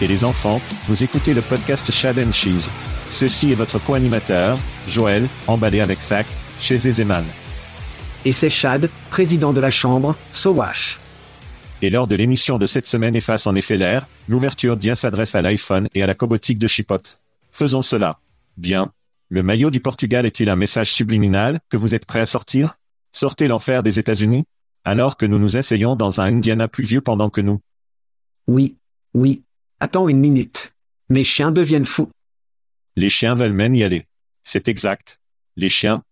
Et les enfants, vous écoutez le podcast Chad and Cheese. Ceci est votre co-animateur, Joël, emballé avec sac, chez Zeman. Et c'est Chad, président de la Chambre, Sowash. Et lors de l'émission de cette semaine efface en effet l'air, l'ouverture d'IA s'adresse à l'iPhone et à la cobotique de Chipot. Faisons cela. Bien. Le maillot du Portugal est-il un message subliminal que vous êtes prêt à sortir? Sortez l'enfer des États-Unis? Alors que nous nous essayons dans un Indiana pluvieux pendant que nous? Oui, oui. Attends une minute. Mes chiens deviennent fous. Les chiens veulent même y aller. C'est exact. Les chiens.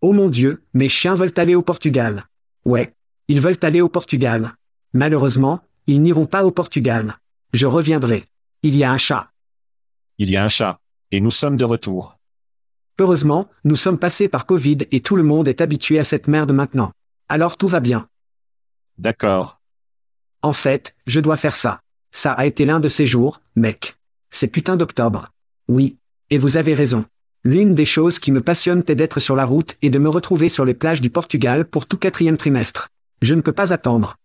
Oh mon Dieu, mes chiens veulent aller au Portugal. Ouais, ils veulent aller au Portugal. Malheureusement, ils n'iront pas au Portugal. Je reviendrai. Il y a un chat. Il y a un chat. Et nous sommes de retour. Heureusement, nous sommes passés par Covid et tout le monde est habitué à cette merde maintenant. Alors tout va bien. D'accord. En fait, je dois faire ça. Ça a été l'un de ces jours, mec. C'est putain d'octobre. Oui. Et vous avez raison. L'une des choses qui me passionnent est d'être sur la route et de me retrouver sur les plages du Portugal pour tout quatrième trimestre. Je ne peux pas attendre.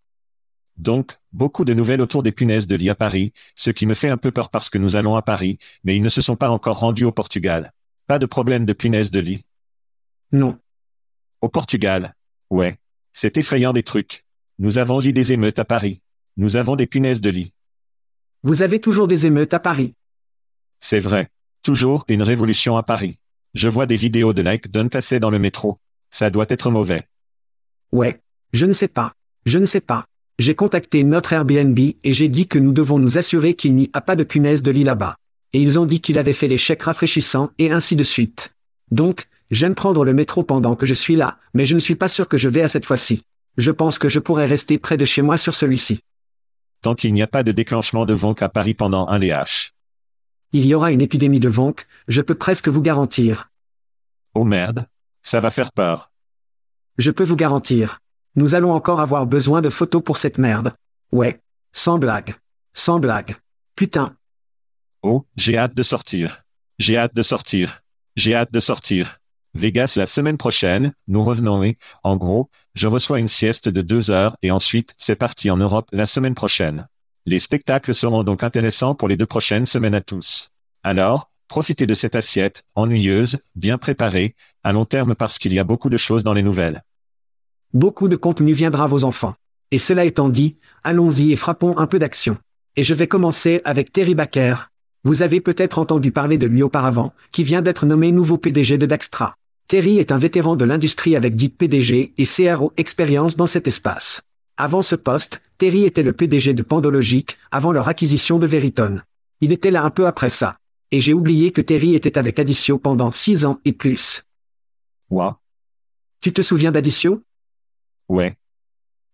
Donc, beaucoup de nouvelles autour des punaises de lit à Paris, ce qui me fait un peu peur parce que nous allons à Paris, mais ils ne se sont pas encore rendus au Portugal. Pas de problème de punaises de lit. Non. Au Portugal. Ouais. C'est effrayant des trucs. Nous avons eu des émeutes à Paris. Nous avons des punaises de lit. Vous avez toujours des émeutes à Paris. C'est vrai. Toujours une révolution à Paris. Je vois des vidéos de like d'un tassé dans le métro. Ça doit être mauvais. Ouais. Je ne sais pas. Je ne sais pas. J'ai contacté notre Airbnb et j'ai dit que nous devons nous assurer qu'il n'y a pas de punaise de lit là-bas. Et ils ont dit qu'il avait fait les chèques rafraîchissants et ainsi de suite. Donc, j'aime prendre le métro pendant que je suis là, mais je ne suis pas sûr que je vais à cette fois-ci. Je pense que je pourrais rester près de chez moi sur celui-ci. Tant qu'il n'y a pas de déclenchement de vonk à Paris pendant un LH. Il y aura une épidémie de vonk, je peux presque vous garantir. Oh merde. Ça va faire peur. Je peux vous garantir. Nous allons encore avoir besoin de photos pour cette merde. Ouais. Sans blague. Sans blague. Putain. Oh, j'ai hâte de sortir. J'ai hâte de sortir. J'ai hâte de sortir. Vegas la semaine prochaine, nous revenons et, en gros, je reçois une sieste de deux heures et ensuite, c'est parti en Europe la semaine prochaine. Les spectacles seront donc intéressants pour les deux prochaines semaines à tous. Alors, profitez de cette assiette, ennuyeuse, bien préparée, à long terme parce qu'il y a beaucoup de choses dans les nouvelles. Beaucoup de contenu viendra vos enfants. Et cela étant dit, allons-y et frappons un peu d'action. Et je vais commencer avec Terry Baker. Vous avez peut-être entendu parler de lui auparavant, qui vient d'être nommé nouveau PDG de Daxtra. Terry est un vétéran de l'industrie avec 10 PDG et CRO expérience dans cet espace. Avant ce poste, Terry était le PDG de Pandologic, avant leur acquisition de Veritone. Il était là un peu après ça. Et j'ai oublié que Terry était avec Addicio pendant 6 ans et plus. Ouah. Tu te souviens d'Addition Ouais.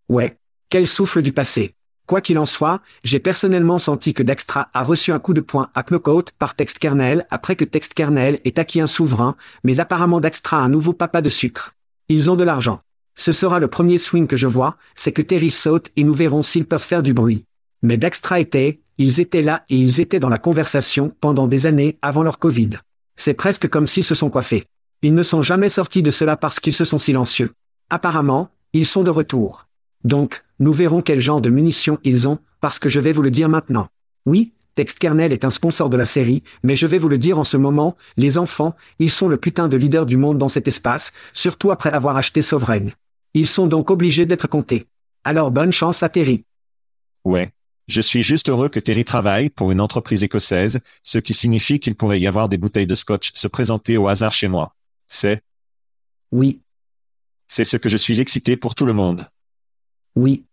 Ouais. Quel souffle du passé. Quoi qu'il en soit, j'ai personnellement senti que Dextra a reçu un coup de poing à Knockout par TextKernel après que TextKernel ait acquis un souverain, mais apparemment Dextra a un nouveau papa de sucre. Ils ont de l'argent. Ce sera le premier swing que je vois, c'est que Terry saute et nous verrons s'ils peuvent faire du bruit. Mais Dextra était, ils étaient là et ils étaient dans la conversation pendant des années avant leur Covid. C'est presque comme s'ils se sont coiffés. Ils ne sont jamais sortis de cela parce qu'ils se sont silencieux. Apparemment, ils sont de retour. Donc, nous verrons quel genre de munitions ils ont, parce que je vais vous le dire maintenant. Oui, TextKernel est un sponsor de la série, mais je vais vous le dire en ce moment, les enfants, ils sont le putain de leader du monde dans cet espace, surtout après avoir acheté Sovereign. Ils sont donc obligés d'être comptés. Alors bonne chance à Terry. Ouais. Je suis juste heureux que Terry travaille pour une entreprise écossaise, ce qui signifie qu'il pourrait y avoir des bouteilles de scotch se présenter au hasard chez moi. C'est, Oui, c'est ce que je suis excité pour tout le monde. oui,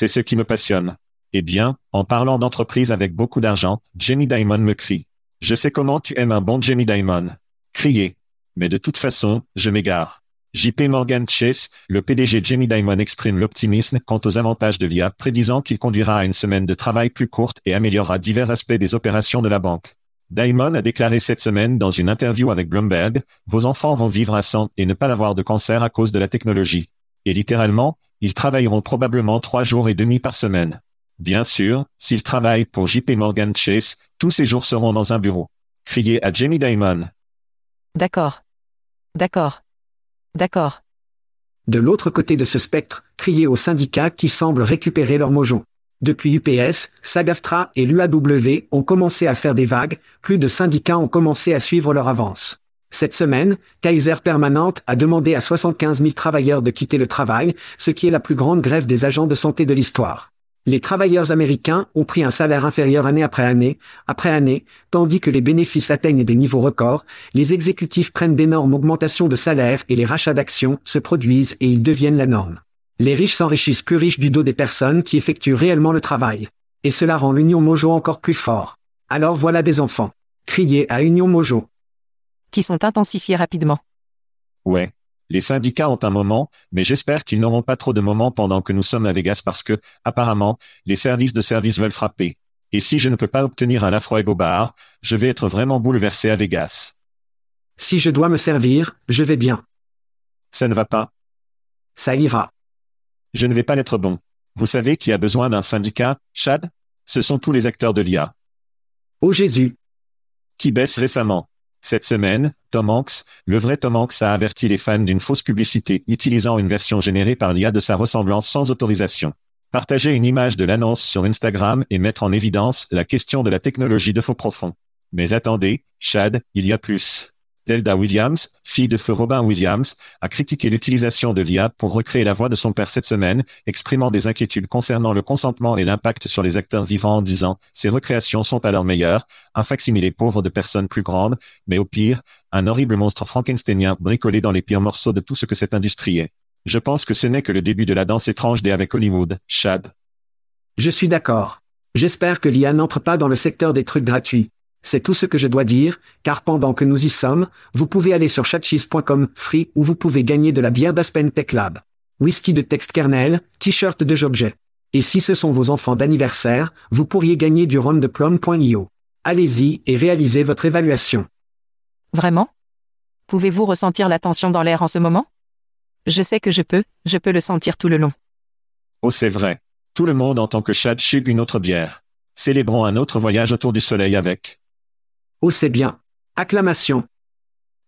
C'est ce qui me passionne. Eh bien, en parlant d'entreprise avec beaucoup d'argent, Jamie Dimon me crie. Je sais comment tu aimes un bon Jamie Dimon. Crier. Mais de toute façon, je m'égare. JP Morgan Chase, le PDG Jamie Dimon exprime l'optimisme quant aux avantages de l'IA, prédisant qu'il conduira à une semaine de travail plus courte et améliorera divers aspects des opérations de la banque. Dimon a déclaré cette semaine dans une interview avec Bloomberg, vos enfants vont vivre à 100 et ne pas avoir de cancer à cause de la technologie. Et littéralement, ils travailleront probablement trois jours et demi par semaine. Bien sûr, s'ils travaillent pour JP Morgan Chase, tous ces jours seront dans un bureau. Criez à Jamie Dimon. D'accord. D'accord. D'accord. De l'autre côté de ce spectre, criez aux syndicats qui semblent récupérer leur mojo. Depuis UPS, SAGAFTRA et l'UAW ont commencé à faire des vagues, plus de syndicats ont commencé à suivre leur avance. Cette semaine, Kaiser Permanente a demandé à 75 000 travailleurs de quitter le travail, ce qui est la plus grande grève des agents de santé de l'histoire. Les travailleurs américains ont pris un salaire inférieur année après année, après année, tandis que les bénéfices atteignent des niveaux records, les exécutifs prennent d'énormes augmentations de salaire et les rachats d'actions se produisent et ils deviennent la norme. Les riches s'enrichissent plus riches du dos des personnes qui effectuent réellement le travail. Et cela rend l'Union Mojo encore plus fort. Alors voilà des enfants. Criez à Union Mojo. Qui sont intensifiés rapidement. Ouais. Les syndicats ont un moment, mais j'espère qu'ils n'auront pas trop de moments pendant que nous sommes à Vegas parce que, apparemment, les services de service veulent frapper. Et si je ne peux pas obtenir un Lafroy Bobard, je vais être vraiment bouleversé à Vegas. Si je dois me servir, je vais bien. Ça ne va pas. Ça ira. Je ne vais pas être bon. Vous savez qui a besoin d'un syndicat, Chad? Ce sont tous les acteurs de l'IA. Ô Jésus. Qui baisse récemment. Cette semaine, Tom Hanks, le vrai Tom Hanks a averti les fans d'une fausse publicité utilisant une version générée par l'IA de sa ressemblance sans autorisation. Partager une image de l'annonce sur Instagram et mettre en évidence la question de la technologie de faux profond. Mais attendez, Chad, il y a plus. Zelda Williams, fille de feu Robin Williams, a critiqué l'utilisation de l'IA pour recréer la voix de son père cette semaine, exprimant des inquiétudes concernant le consentement et l'impact sur les acteurs vivants en disant « Ces recréations sont à leur meilleur, un facsimilé pauvre de personnes plus grandes, mais au pire, un horrible monstre frankensteinien bricolé dans les pires morceaux de tout ce que cette industrie est. Je pense que ce n'est que le début de la danse étrange des avec Hollywood, Chad. Je suis d'accord. J'espère que l'IA n'entre pas dans le secteur des trucs gratuits. C'est tout ce que je dois dire, car pendant que nous y sommes, vous pouvez aller sur chatcheese.com free où vous pouvez gagner de la bière d'Aspen Tech Lab. Whisky de texte kernel, t-shirt de Jobjet. Et si ce sont vos enfants d'anniversaire, vous pourriez gagner du rhum de plum.io. Allez-y et réalisez votre évaluation. Vraiment? Pouvez-vous ressentir la tension dans l'air en ce moment? Je sais que je peux, je peux le sentir tout le long. Oh c'est vrai. Tout le monde entend que Chad chug une autre bière. Célébrons un autre voyage autour du soleil avec. Oh c'est bien. Acclamation.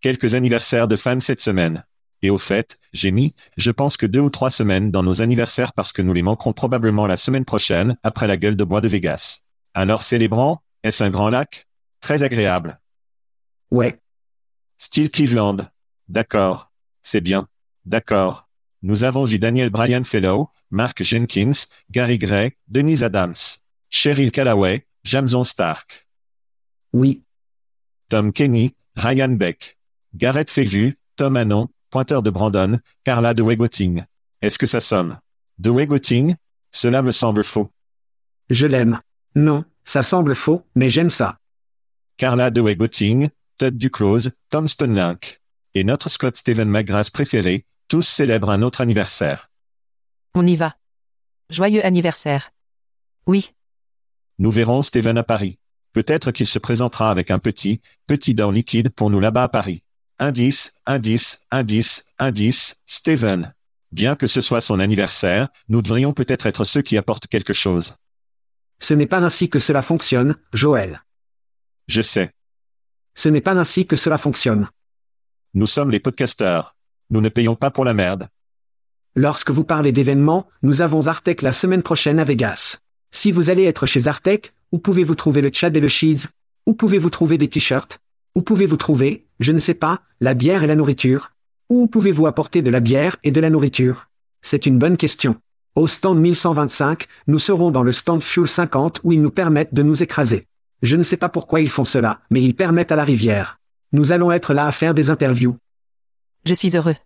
Quelques anniversaires de fans cette semaine. Et au fait, j'ai mis, je pense que deux ou trois semaines dans nos anniversaires parce que nous les manquerons probablement la semaine prochaine, après la gueule de bois de Vegas. Alors célébrons, est-ce un grand lac? Très agréable. Ouais. Style Cleveland. D'accord. C'est bien. D'accord. Nous avons vu Daniel Bryan Fellow, Mark Jenkins, Gary Gray, Denise Adams, Cheryl Callaway, Jamson Stark, Oui. Tom Kenny, Ryan Beck, Garrett Févu, Tom Hannon, pointeur de Brandon, Carla de Wegoting. Est-ce que ça sonne? De Wegoting? Cela me semble faux. Je l'aime. Non, ça semble faux, mais j'aime ça. Carla de Wegoting, Todd Duclose, Tom Stonelink. Et notre Scott Steven McGrath préféré, tous célèbrent un autre anniversaire. On y va. Joyeux anniversaire. Oui, Nous verrons Steven à Paris. Peut-être qu'il se présentera avec un petit, petit dent liquide pour nous là-bas à Paris. Indice, indice, indice, indice, Steven. Bien que ce soit son anniversaire, nous devrions peut-être être ceux qui apportent quelque chose. Ce n'est pas ainsi que cela fonctionne, Joël. Je sais. Ce n'est pas ainsi que cela fonctionne. Nous sommes les podcasteurs. Nous ne payons pas pour la merde. Lorsque vous parlez d'événements, nous avons Artec la semaine prochaine à Vegas. Si vous allez être chez Artec, où pouvez-vous trouver le Tchad et le cheese? Où pouvez-vous trouver des t-shirts? Où pouvez-vous trouver, je ne sais pas, la bière et la nourriture? Où pouvez-vous apporter de la bière et de la nourriture? C'est une bonne question. Au stand 1125, nous serons dans le stand Fuel 50 où ils nous permettent de nous écraser. Je ne sais pas pourquoi ils font cela, mais ils permettent à la rivière. Nous allons être là à faire des interviews. je suis heureux.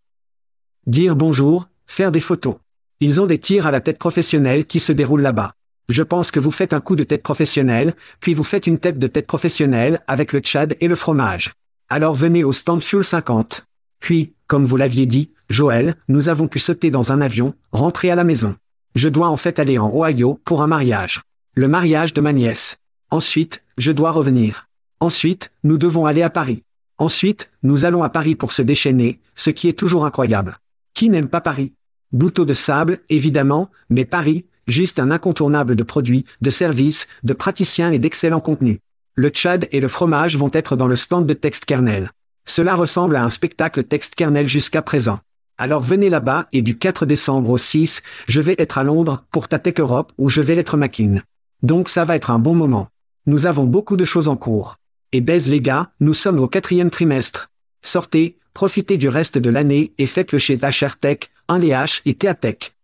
Dire bonjour, faire des photos. Ils ont des tirs à la tête professionnelle qui se déroulent là-bas. Je pense que vous faites un coup de tête professionnel, puis vous faites une tête de tête professionnelle avec le tchad et le fromage. Alors venez au stand Fuel 50. Puis, comme vous l'aviez dit, Joël, nous avons pu sauter dans un avion, rentrer à la maison. Je dois en fait aller en Ohio pour un mariage. Le mariage de ma nièce. Ensuite, je dois revenir. Ensuite, nous devons aller à Paris. Ensuite, nous allons à Paris pour se déchaîner, ce qui est toujours incroyable. Qui n'aime pas Paris? Bouteau de sable, évidemment, mais Paris, juste un incontournable de produits, de services, de praticiens et d'excellents contenus. Le Tchad et le fromage vont être dans le stand de texte kernel. Cela ressemble à un spectacle texte kernel jusqu'à présent. Alors venez là-bas et du 4 décembre au 6, je vais être à Londres pour ta Tech Europe où je vais être Makin. Donc ça va être un bon moment. Nous avons beaucoup de choses en cours. Et baise les gars, nous sommes au quatrième trimestre. Sortez, profitez du reste de l'année et faites-le chez HR Tech, 1 les H et Théatech.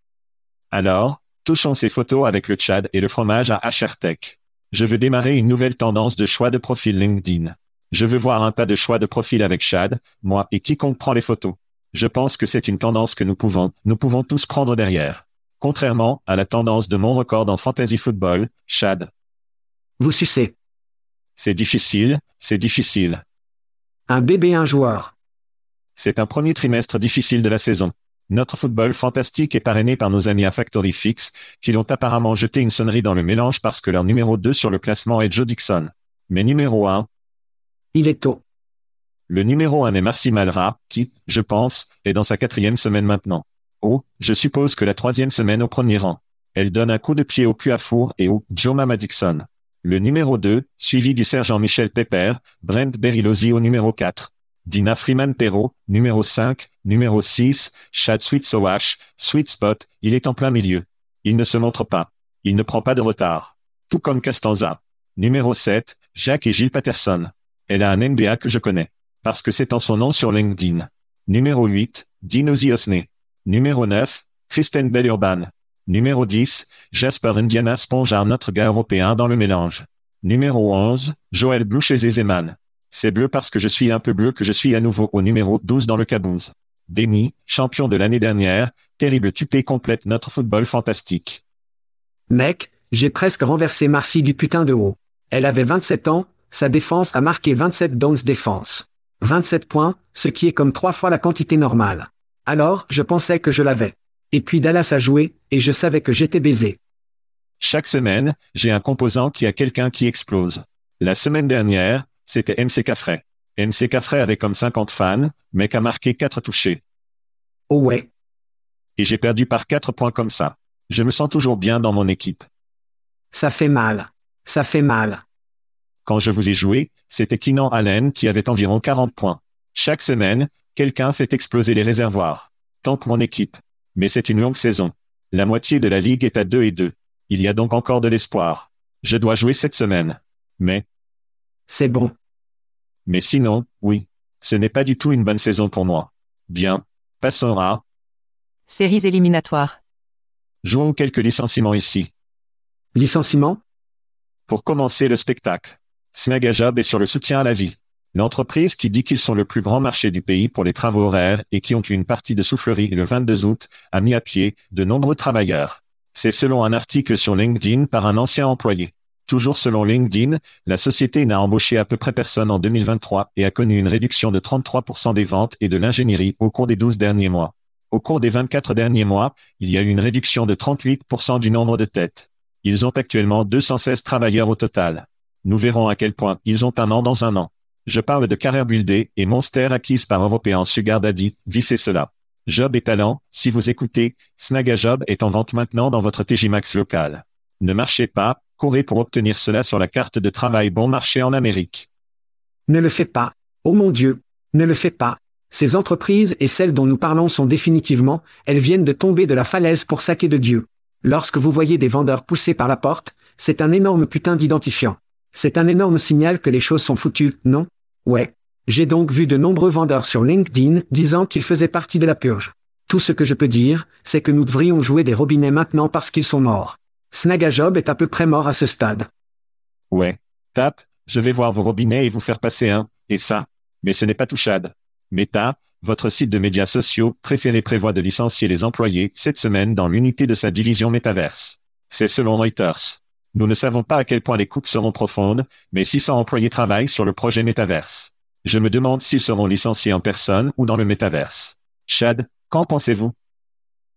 Alors, touchons ces photos avec le Tchad et le fromage à HRTech. Je veux démarrer une nouvelle tendance de choix de profil LinkedIn. Je veux voir un tas de choix de profil avec Chad, moi et quiconque prend les photos. Je pense que c'est une tendance que nous pouvons, nous pouvons tous prendre derrière. Contrairement à la tendance de mon record en fantasy football, Chad. Vous sucez. C'est difficile, c'est difficile. Un bébé un joueur. C'est un premier trimestre difficile de la saison. Notre football fantastique est parrainé par nos amis à Factory Fix, qui l'ont apparemment jeté une sonnerie dans le mélange parce que leur numéro 2 sur le classement est Joe Dixon. Mais numéro 1, Il est tôt. le numéro 1 est Marcy Malra, qui, je pense, est dans sa quatrième semaine maintenant. Oh, je suppose que la troisième semaine au premier rang. Elle donne un coup de pied au cul à four et au Joe Mama Dixon. Le numéro 2, suivi du sergent Michel Pepper, Brent Berilozzi au numéro 4. Dina Freeman Perrault, numéro 5, numéro 6, Chad Sweet Sowash, Sweet Spot, il est en plein milieu. Il ne se montre pas. Il ne prend pas de retard. Tout comme Castanza. Numéro 7, Jacques et Gilles Patterson. Elle a un NBA que je connais. Parce que c'est en son nom sur LinkedIn. Numéro 8, Dino Ziosne. Numéro 9, Kristen Bell Urban. Numéro 10, Jasper Indiana Spongeard notre gars européen dans le mélange. Numéro 11, Joël Blouchez Zeman. C'est bleu parce que je suis un peu bleu que je suis à nouveau au numéro 12 dans le caboose. Demi, champion de l'année dernière, terrible tupé complète notre football fantastique. Mec, j'ai presque renversé Marcy du putain de haut. Elle avait 27 ans, sa défense a marqué 27 downs défense. 27 points, ce qui est comme trois fois la quantité normale. Alors, je pensais que je l'avais. Et puis Dallas a joué, et je savais que j'étais baisé. Chaque semaine, j'ai un composant qui a quelqu'un qui explose. La semaine dernière, c'était MC Caffrey. MC Caffrey avait comme 50 fans, mais a marqué 4 touchés. Oh ouais. Et j'ai perdu par 4 points comme ça. Je me sens toujours bien dans mon équipe. Ça fait mal. Ça fait mal. Quand je vous ai joué, c'était Keenan Allen qui avait environ 40 points. Chaque semaine, quelqu'un fait exploser les réservoirs. Tant que mon équipe. Mais c'est une longue saison. La moitié de la ligue est à 2 et 2. Il y a donc encore de l'espoir. Je dois jouer cette semaine. Mais, C'est bon. Mais sinon, oui. Ce n'est pas du tout une bonne saison pour moi. Bien. Passons à, Séries éliminatoires. jouons quelques licenciements ici. Licenciement? Pour commencer le spectacle. Snagajob est sur le soutien à la vie. L'entreprise qui dit qu'ils sont le plus grand marché du pays pour les travaux horaires et qui ont eu une partie de soufflerie le 22 août, a mis à pied de nombreux travailleurs. C'est selon un article sur LinkedIn par un ancien employé. Toujours selon LinkedIn, la société n'a embauché à peu près personne en 2023 et a connu une réduction de 33% des ventes et de l'ingénierie au cours des 12 derniers mois. Au cours des 24 derniers mois, il y a eu une réduction de 38% du nombre de têtes. Ils ont actuellement 216 travailleurs au total. Nous verrons à quel point ils ont un an dans un an. Je parle de carrière buildée et Monster acquise par Européen Sugar Daddy, vissez cela. Job et talent, si vous écoutez, Snagajob est en vente maintenant dans votre TJMax local. Ne marchez pas, courez pour obtenir cela sur la carte de travail bon marché en Amérique. Ne le faites pas. Oh mon Dieu. Ne le faites pas. Ces entreprises et celles dont nous parlons sont définitivement, elles viennent de tomber de la falaise pour saquer de Dieu. Lorsque vous voyez des vendeurs poussés par la porte, c'est un énorme putain d'identifiant. C'est un énorme signal que les choses sont foutues, non? Ouais. J'ai donc vu de nombreux vendeurs sur LinkedIn disant qu'ils faisaient partie de la purge. Tout ce que je peux dire, c'est que nous devrions jouer des robinets maintenant parce qu'ils sont morts. Snagajob est à peu près mort à ce stade. Ouais. Tap, je vais voir vos robinets et vous faire passer un, et ça. Mais ce n'est pas tout Chad. Meta, votre site de médias sociaux préféré prévoit de licencier les employés cette semaine dans l'unité de sa division Metaverse. C'est selon Reuters. Nous ne savons pas à quel point les coupes seront profondes, mais 600 employés travaillent sur le projet Metaverse. Je me demande s'ils seront licenciés en personne ou dans le Metaverse. Chad, qu'en pensez-vous?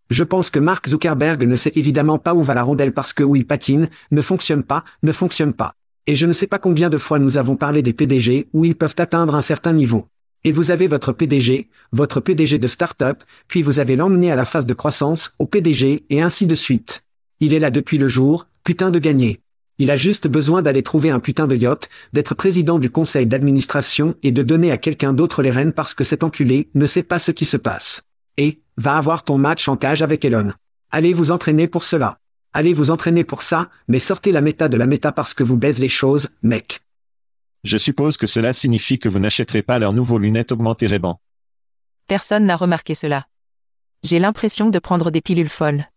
Je pense que Mark Zuckerberg ne sait évidemment pas où va la rondelle parce que où il patine, ne fonctionne pas, ne fonctionne pas. Et je ne sais pas combien de fois nous avons parlé des PDG où ils peuvent atteindre un certain niveau. Et vous avez votre PDG, votre PDG de start-up, puis vous avez l'emmené à la phase de croissance, au PDG, et ainsi de suite. Il est là depuis le jour, putain de gagner. Il a juste besoin d'aller trouver un putain de yacht, d'être président du conseil d'administration et de donner à quelqu'un d'autre les rênes parce que cet enculé ne sait pas ce qui se passe. Et, va avoir ton match en cage avec Elon. Allez vous entraîner pour cela. Allez vous entraîner pour ça, mais sortez la méta de la méta parce que vous baisez les choses, mec. Je suppose que cela signifie que vous n'achèterez pas leurs nouveaux lunettes augmentées Ray-Ban. Personne n'a remarqué cela. J'ai l'impression de prendre des pilules folles.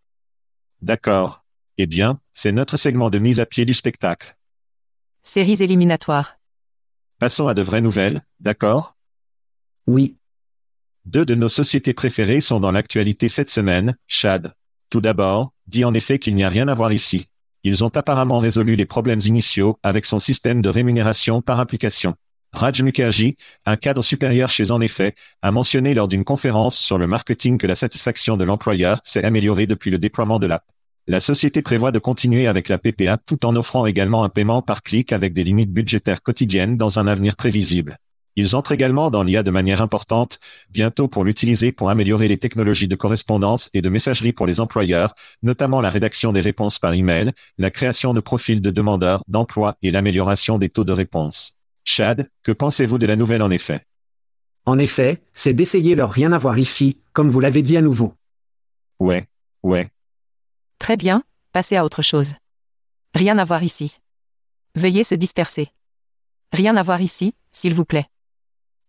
D'accord. Eh bien, c'est notre segment de mise à pied du spectacle. Séries éliminatoires. Passons à de vraies nouvelles, d'accord? Oui. Deux de nos sociétés préférées sont dans l'actualité cette semaine, Chad. Tout d'abord, dit en effet qu'il n'y a rien à voir ici. Ils ont apparemment résolu les problèmes initiaux avec son système de rémunération par application. Raj Mukherjee, un cadre supérieur chez En effet, a mentionné lors d'une conférence sur le marketing que la satisfaction de l'employeur s'est améliorée depuis le déploiement de l'app. La société prévoit de continuer avec la PPA tout en offrant également un paiement par clic avec des limites budgétaires quotidiennes dans un avenir prévisible. Ils entrent également dans l'IA de manière importante, bientôt pour l'utiliser pour améliorer les technologies de correspondance et de messagerie pour les employeurs, notamment la rédaction des réponses par email, la création de profils de demandeurs d'emploi et l'amélioration des taux de réponse. Chad, que pensez-vous de la nouvelle en effet? En effet, c'est d'essayer leur rien à voir ici, comme vous l'avez dit à nouveau. Ouais, ouais. Très bien, passez à autre chose. Rien à voir ici. Veuillez se disperser. Rien à voir ici, s'il vous plaît.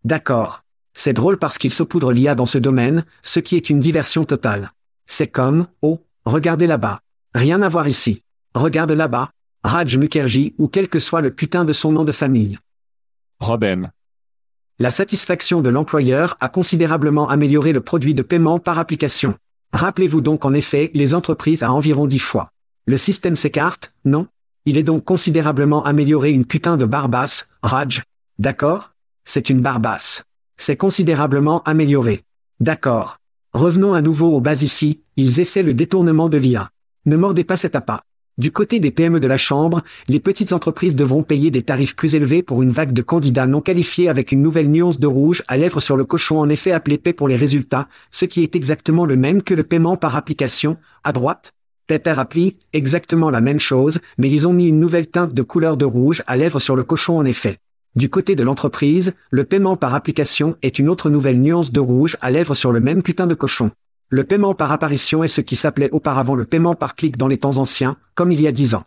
D'accord. C'est drôle parce qu'il saupoudre l'IA dans ce domaine, ce qui est une diversion totale. C'est comme, oh, regardez là-bas. Rien à voir ici. Regarde là-bas. Raj Mukherjee ou quel que soit le putain de son nom de famille. Robem. La satisfaction de l'employeur a considérablement amélioré le produit de paiement par application. Rappelez-vous donc en effet les entreprises à environ dix fois. Le système s'écarte, non? Il est donc considérablement amélioré une putain de barbasse, Raj. D'accord? C'est une barbasse. C'est considérablement amélioré. D'accord. Revenons à nouveau aux bases ici, ils essaient le détournement de l'IA. Ne mordez pas cet appât. Du côté des PME de la Chambre, les petites entreprises devront payer des tarifs plus élevés pour une vague de candidats non qualifiés avec une nouvelle nuance de rouge à lèvres sur le cochon en effet appelé paie pour les résultats, ce qui est exactement le même que le paiement par application, à droite. Pepper Appli, exactement la même chose, mais ils ont mis une nouvelle teinte de couleur de rouge à lèvres sur le cochon en effet. Du côté de l'entreprise, le paiement par application est une autre nouvelle nuance de rouge à lèvres sur le même putain de cochon. Le paiement par apparition est ce qui s'appelait auparavant le paiement par clic dans les temps anciens, comme il y a dix ans.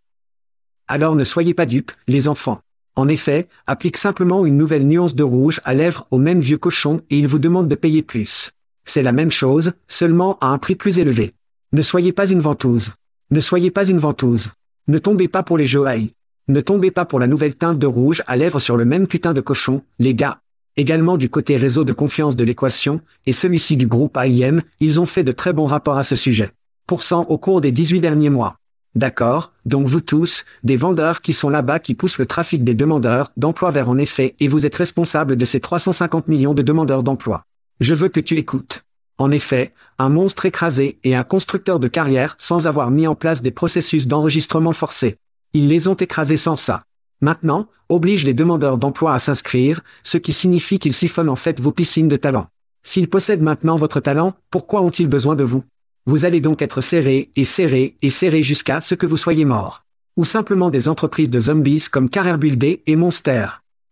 Alors ne soyez pas dupes, les enfants. En effet, applique simplement une nouvelle nuance de rouge à lèvres au même vieux cochon et il vous demande de payer plus. C'est la même chose, seulement à un prix plus élevé. Ne soyez pas une ventouse. Ne soyez pas une ventouse. Ne tombez pas pour les jeux AI. Ne tombez pas pour la nouvelle teinte de rouge à lèvres sur le même putain de cochon, les gars. Également du côté réseau de confiance de l'équation, et celui-ci du groupe AIM, ils ont fait de très bons rapports à ce sujet. Pourcent au cours des 18 derniers mois. D'accord, donc vous tous, des vendeurs qui sont là-bas qui poussent le trafic des demandeurs d'emploi vers en effet et vous êtes responsable de ces 350 millions de demandeurs d'emploi. Je veux que tu écoutes. En effet, un monstre écrasé et un constructeur de carrière sans avoir mis en place des processus d'enregistrement forcés. Ils les ont écrasés sans ça. Maintenant, oblige les demandeurs d'emploi à s'inscrire, ce qui signifie qu'ils siphonnent en fait vos piscines de talent. S'ils possèdent maintenant votre talent, pourquoi ont-ils besoin de vous? Vous allez donc être serré et serré et serré jusqu'à ce que vous soyez mort. Ou simplement des entreprises de zombies comme Carrière Buildé et Monster.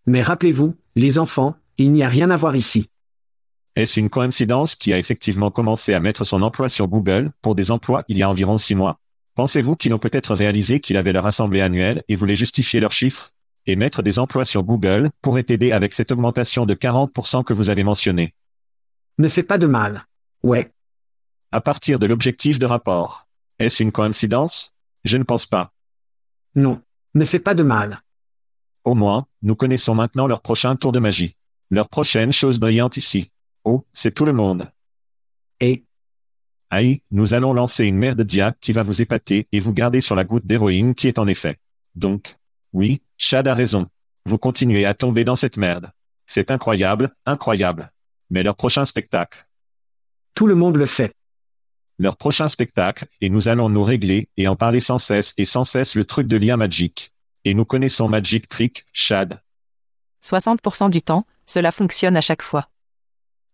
Mais rappelez-vous, les enfants, il n'y a rien à voir ici. Est-ce une coïncidence qui a effectivement commencé à mettre son emploi sur Google? Pour des emplois il y a environ six mois Pensez-vous qu'ils ont peut-être réalisé qu'il avait leur assemblée annuelle et voulaient justifier leurs chiffres? Et mettre des emplois sur Google pourrait aider avec cette augmentation de 40% que vous avez mentionnée. Ne fais pas de mal. Ouais. À partir de l'objectif de rapport. Est-ce une coïncidence? Je ne pense pas. Non. Ne fais pas de mal. Au moins, nous connaissons maintenant leur prochain tour de magie. Leur prochaine chose brillante ici. Oh, c'est tout le monde. Et Aïe, nous allons lancer une mer de dia qui va vous épater et vous garder sur la goutte d'héroïne qui est en effet. Donc, oui, Chad a raison. Vous continuez à tomber dans cette merde. C'est incroyable, incroyable. Mais leur prochain spectacle. Tout le monde le fait. Leur prochain spectacle, et nous allons nous régler et en parler sans cesse et sans cesse le truc de l'IA Magic. Et nous connaissons Magic Trick, Chad. 60% du temps, cela fonctionne à chaque fois.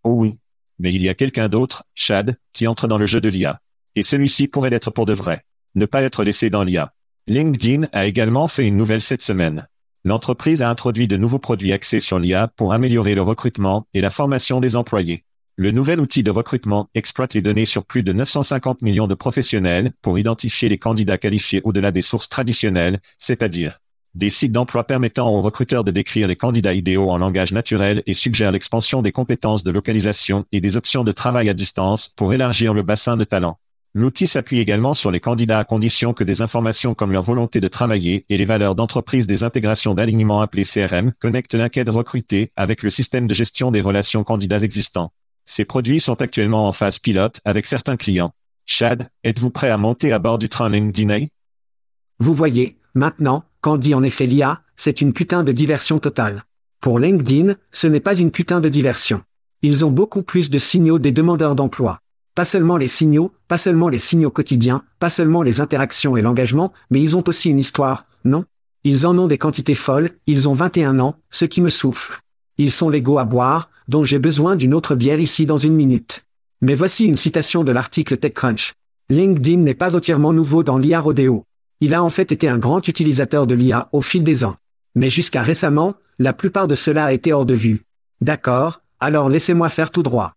Oh oui. Mais il y a quelqu'un d'autre, Chad, qui entre dans le jeu de l'IA. Et celui-ci pourrait être pour de vrai. Ne pas être laissé dans l'IA. LinkedIn a également fait une nouvelle cette semaine. L'entreprise a introduit de nouveaux produits axés sur l'IA pour améliorer le recrutement et la formation des employés. Le nouvel outil de recrutement exploite les données sur plus de 950 millions de professionnels pour identifier les candidats qualifiés au-delà des sources traditionnelles, c'est-à-dire des sites d'emploi permettant aux recruteurs de décrire les candidats idéaux en langage naturel et suggèrent l'expansion des compétences de localisation et des options de travail à distance pour élargir le bassin de talent. L'outil s'appuie également sur les candidats à condition que des informations comme leur volonté de travailler et les valeurs d'entreprise des intégrations d'alignement appelées CRM connectent l'enquête recrutée avec le système de gestion des relations candidats existants. Ces produits sont actuellement en phase pilote avec certains clients. Chad, êtes-vous prêt à monter à bord du train LinkedIn Vous voyez, maintenant, quand dit en effet l'IA, c'est une putain de diversion totale. Pour LinkedIn, ce n'est pas une putain de diversion. Ils ont beaucoup plus de signaux des demandeurs d'emploi. Pas seulement les signaux, pas seulement les signaux quotidiens, pas seulement les interactions et l'engagement, mais ils ont aussi une histoire, non? Ils en ont des quantités folles, ils ont 21 ans, ce qui me souffle. Ils sont légaux à boire, dont j'ai besoin d'une autre bière ici dans une minute. Mais voici une citation de l'article TechCrunch. LinkedIn n'est pas entièrement nouveau dans l'IA Rodeo. Il a en fait été un grand utilisateur de l'IA au fil des ans. Mais jusqu'à récemment, la plupart de cela a été hors de vue. D'accord, alors laissez-moi faire tout droit.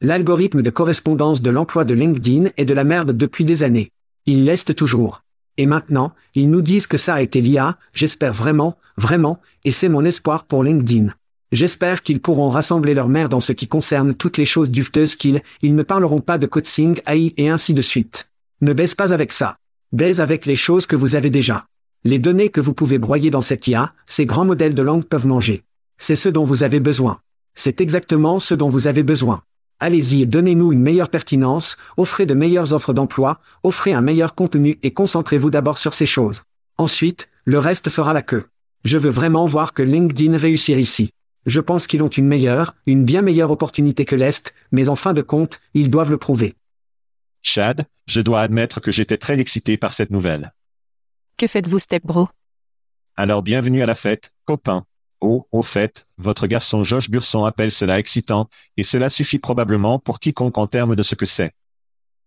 L'algorithme de correspondance de l'emploi de LinkedIn est de la merde depuis des années. Il l'est toujours. Et maintenant, ils nous disent que ça a été l'IA, j'espère vraiment, vraiment, et c'est mon espoir pour LinkedIn. J'espère qu'ils pourront rassembler leur merde en ce qui concerne toutes les choses dufteuses qu'ils, ils ne parleront pas de coaching AI et ainsi de suite. Ne baisse pas avec ça. Baise avec les choses que vous avez déjà. Les données que vous pouvez broyer dans cette IA, ces grands modèles de langue peuvent manger. C'est ce dont vous avez besoin. C'est exactement ce dont vous avez besoin. Allez-y et donnez-nous une meilleure pertinence, offrez de meilleures offres d'emploi, offrez un meilleur contenu et concentrez-vous d'abord sur ces choses. Ensuite, le reste fera la queue. Je veux vraiment voir que LinkedIn réussir ici. Je pense qu'ils ont une meilleure, une bien meilleure opportunité que l'Est, mais en fin de compte, ils doivent le prouver. Chad, je dois admettre que j'étais très excité par cette nouvelle. Que faites-vous, Step Bro Alors bienvenue à la fête, copain. Oh, au fait, votre garçon Josh Burson appelle cela excitant, et cela suffit probablement pour quiconque en termes de ce que c'est.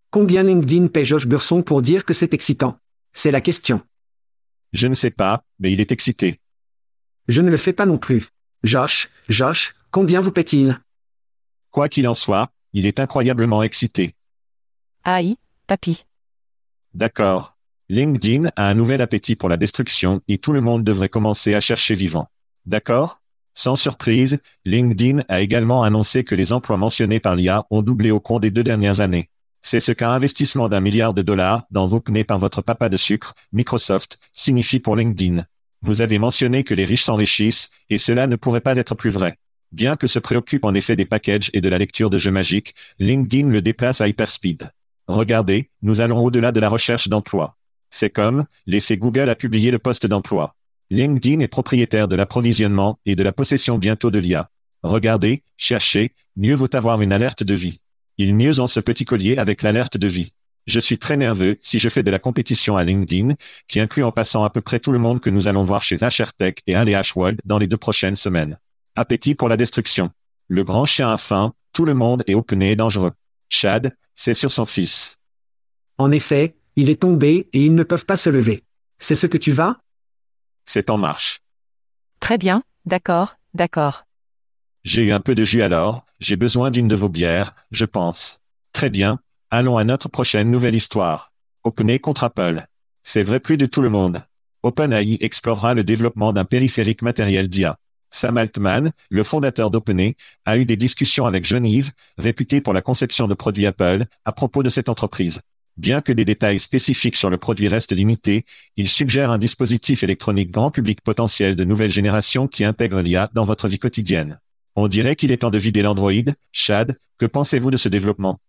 Combien LinkedIn paie Josh Burson pour dire que c'est excitant? C'est la question. Je ne sais pas, mais il est excité. Je ne le fais pas non plus. Josh, Josh, combien vous paie-t-il? Quoi qu'il en soit, il est incroyablement excité. Aïe, papy. D'accord. LinkedIn a un nouvel appétit pour la destruction et tout le monde devrait commencer à chercher vivant. D'accord? Sans surprise, LinkedIn a également annoncé que les emplois mentionnés par l'IA ont doublé au cours des deux dernières années. C'est ce qu'un investissement d'un milliard de dollars dans OpenAI par votre papa de sucre, Microsoft, signifie pour LinkedIn. Vous avez mentionné que les riches s'enrichissent, et cela ne pourrait pas être plus vrai. Bien que se préoccupe en effet des packages et de la lecture de jeux magiques, LinkedIn le déplace à hyperspeed. Regardez, nous allons au-delà de la recherche d'emploi. C'est comme, laissez Google à publier le poste d'emploi. LinkedIn est propriétaire de l'approvisionnement et de la possession bientôt de l'IA. Regardez, cherchez, mieux vaut avoir une alerte de vie. Il mieux en ce petit collier avec l'alerte de vie. Je suis très nerveux si je fais de la compétition à LinkedIn, qui inclut en passant à peu près tout le monde que nous allons voir chez HRTech et LH World dans les deux prochaines semaines. Appétit pour la destruction. Le grand chien a faim, tout le monde est open et dangereux. Chad, c'est sur son fils. En effet, il est tombé et ils ne peuvent pas se lever. C'est ce que tu vas? C'est en marche. Très bien, d'accord, d'accord. J'ai eu un peu de jus alors, j'ai besoin d'une de vos bières, je pense. Très bien, allons à notre prochaine nouvelle histoire. OpenAI contre Apple. C'est vrai plus de tout le monde. OpenAI explorera le développement d'un périphérique matériel d'IA. Sam Altman, le fondateur d'OpenAI, a eu des discussions avec Genevieve, réputé pour la conception de produits Apple, à propos de cette entreprise. Bien que des détails spécifiques sur le produit restent limités, il suggère un dispositif électronique grand public potentiel de nouvelle génération qui intègre l'IA dans votre vie quotidienne. On dirait qu'il est temps de vider l'Android. Chad, que pensez-vous de ce développement?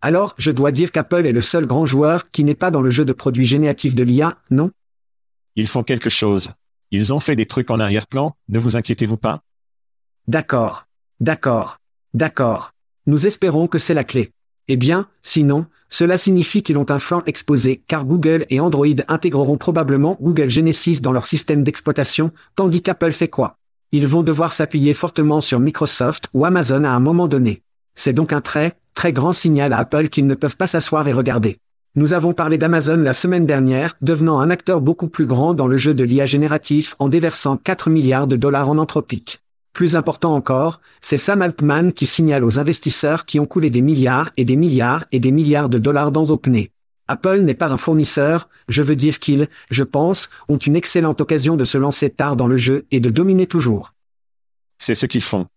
Alors, je dois dire qu'Apple est le seul grand joueur qui n'est pas dans le jeu de produits génératifs de l'IA, non? Ils font quelque chose. Ils ont fait des trucs en arrière-plan, ne vous inquiétez-vous pas D'accord. D'accord. D'accord. Nous espérons que c'est la clé. Eh bien, sinon, cela signifie qu'ils ont un flanc exposé car Google et Android intégreront probablement Google Genesis dans leur système d'exploitation, tandis qu'Apple fait quoi? Ils vont devoir s'appuyer fortement sur Microsoft ou Amazon à un moment donné. C'est donc un très, très grand signal à Apple qu'ils ne peuvent pas s'asseoir et regarder. Nous avons parlé d'Amazon la semaine dernière, devenant un acteur beaucoup plus grand dans le jeu de l'IA génératif en déversant 4 milliards de dollars en anthropique. Plus important encore, c'est Sam Altman qui signale aux investisseurs qui ont coulé des milliards et des milliards et des milliards de dollars dans OpenAI. Apple n'est pas un fournisseur, je veux dire qu'ils, je pense, ont une excellente occasion de se lancer tard dans le jeu et de dominer toujours. C'est ce qu'ils font.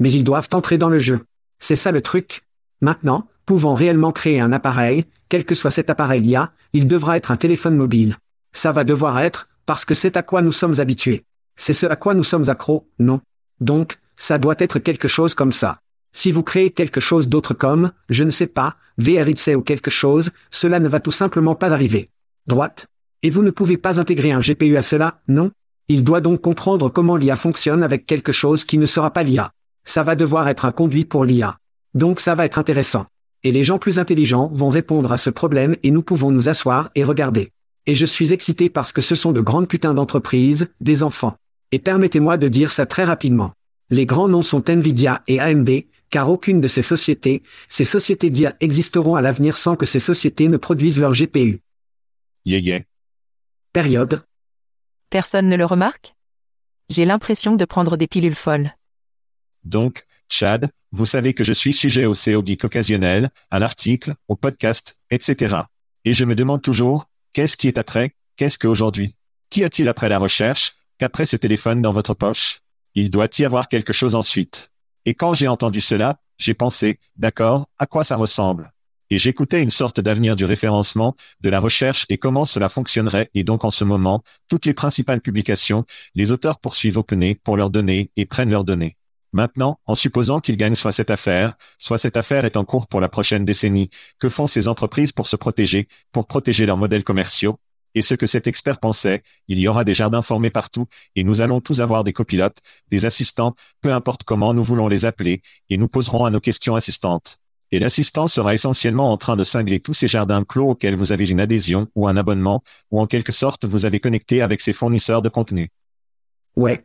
Mais ils doivent entrer dans le jeu. C'est ça le truc. Maintenant, pouvant réellement créer un appareil, quel que soit cet appareil IA, il devra être un téléphone mobile. Ça va devoir être, parce que c'est à quoi nous sommes habitués. C'est ce à quoi nous sommes accros, non? Donc, ça doit être quelque chose comme ça. Si vous créez quelque chose d'autre comme, je ne sais pas, VRIC ou quelque chose, cela ne va tout simplement pas arriver. Droite. Et vous ne pouvez pas intégrer un GPU à cela, non? Il doit donc comprendre comment l'IA fonctionne avec quelque chose qui ne sera pas l'IA. Ça va devoir être un conduit pour l'IA. Donc ça va être intéressant. Et les gens plus intelligents vont répondre à ce problème et nous pouvons nous asseoir et regarder. Et je suis excité parce que ce sont de grandes putains d'entreprises, des enfants. Et permettez-moi de dire ça très rapidement. Les grands noms sont Nvidia et AMD, car aucune de ces sociétés, ces sociétés d'IA existeront à l'avenir sans que ces sociétés ne produisent leur GPU. Yeah, yeah. Période. Personne ne le remarque? J'ai l'impression de prendre des pilules folles. Donc, Chad, vous savez que je suis sujet au geek occasionnel, à l'article, au podcast, etc. Et je me demande toujours, qu'est-ce qui est après, qu'est-ce qu'aujourd'hui? Qu'y a-t-il après la recherche, qu'après ce téléphone dans votre poche? Il doit y avoir quelque chose ensuite. Et quand j'ai entendu cela, j'ai pensé, d'accord, à quoi ça ressemble? Et j'écoutais une sorte d'avenir du référencement, de la recherche et comment cela fonctionnerait. Et donc en ce moment, toutes les principales publications, les auteurs poursuivent OpenAI pour leurs données et prennent leurs données. Maintenant, en supposant qu'ils gagnent soit cette affaire, soit cette affaire est en cours pour la prochaine décennie, que font ces entreprises pour se protéger, pour protéger leurs modèles commerciaux? Et ce que cet expert pensait, il y aura des jardins formés partout, et nous allons tous avoir des copilotes, des assistants, peu importe comment nous voulons les appeler, et nous poserons à nos questions assistantes. Et l'assistant sera essentiellement en train de cingler tous ces jardins clos auxquels vous avez une adhésion ou un abonnement, ou en quelque sorte vous avez connecté avec ces fournisseurs de contenu. Ouais.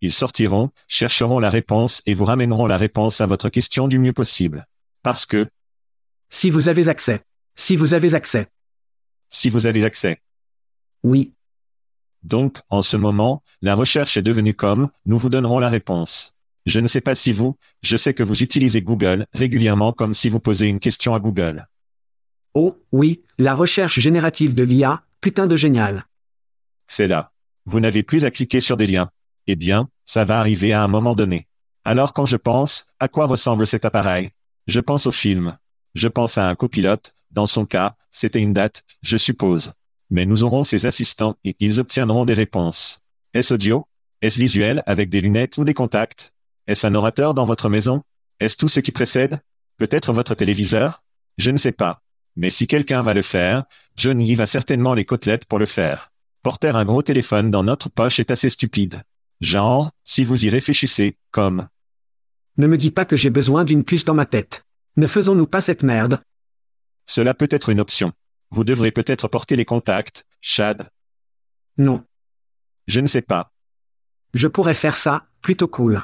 Ils sortiront, chercheront la réponse et vous ramèneront la réponse à votre question du mieux possible. Parce que... Si vous avez accès. Si vous avez accès. Si vous avez accès. Oui. Donc, en ce moment, la recherche est devenue comme, nous vous donnerons la réponse. Je ne sais pas si vous, je sais que vous utilisez Google régulièrement comme si vous posez une question à Google. Oh, oui, la recherche générative de l'IA, putain de génial. C'est là. Vous n'avez plus à cliquer sur des liens. Eh bien, ça va arriver à un moment donné. Alors quand je pense, à quoi ressemble cet appareil? Je pense au film. Je pense à un copilote, dans son cas, c'était une date, je suppose. Mais nous aurons ses assistants et ils obtiendront des réponses. Est-ce audio? Est-ce visuel avec des lunettes ou des contacts? Est-ce un orateur dans votre maison? Est-ce tout ce qui précède? Peut-être votre téléviseur? Je ne sais pas. Mais si quelqu'un va le faire, Johnny va certainement les côtelettes pour le faire. Porter un gros téléphone dans notre poche est assez stupide. Genre, si vous y réfléchissez, comme Ne me dis pas que j'ai besoin d'une puce dans ma tête. Ne faisons-nous pas cette merde? Cela peut être une option. Vous devrez peut-être porter les contacts, Chad. Non. Je ne sais pas. Je pourrais faire ça, plutôt cool.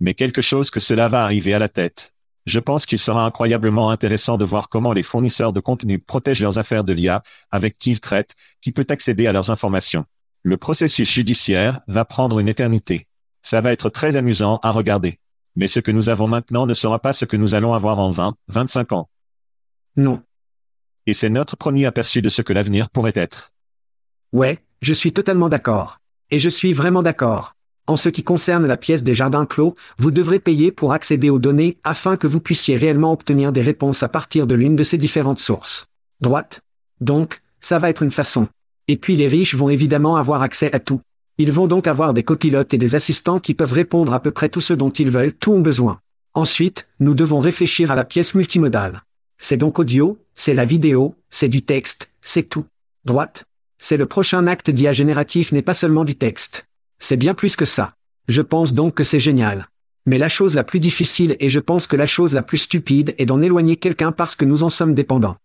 Mais quelque chose que cela va arriver à la tête. Je pense qu'il sera incroyablement intéressant de voir comment les fournisseurs de contenu protègent leurs affaires de l'IA, avec qui ils traitent, qui peut accéder à leurs informations. Le processus judiciaire va prendre une éternité. Ça va être très amusant à regarder. Mais ce que nous avons maintenant ne sera pas ce que nous allons avoir en 20, 25 ans. Non. Et c'est notre premier aperçu de ce que l'avenir pourrait être. Ouais, je suis totalement d'accord. Et je suis vraiment d'accord. En ce qui concerne la pièce des jardins clos, vous devrez payer pour accéder aux données afin que vous puissiez réellement obtenir des réponses à partir de l'une de ces différentes sources. Droite. Donc, ça va être une façon. Et puis les riches vont évidemment avoir accès à tout. Ils vont donc avoir des copilotes et des assistants qui peuvent répondre à peu près tout ce dont ils veulent, tout ont besoin. Ensuite, nous devons réfléchir à la pièce multimodale. C'est donc audio, c'est la vidéo, c'est du texte, c'est tout. Droite. C'est le prochain acte d'IA génératif n'est pas seulement du texte. C'est bien plus que ça. Je pense donc que c'est génial. Mais la chose la plus difficile et je pense que la chose la plus stupide est d'en éloigner quelqu'un parce que nous en sommes dépendants.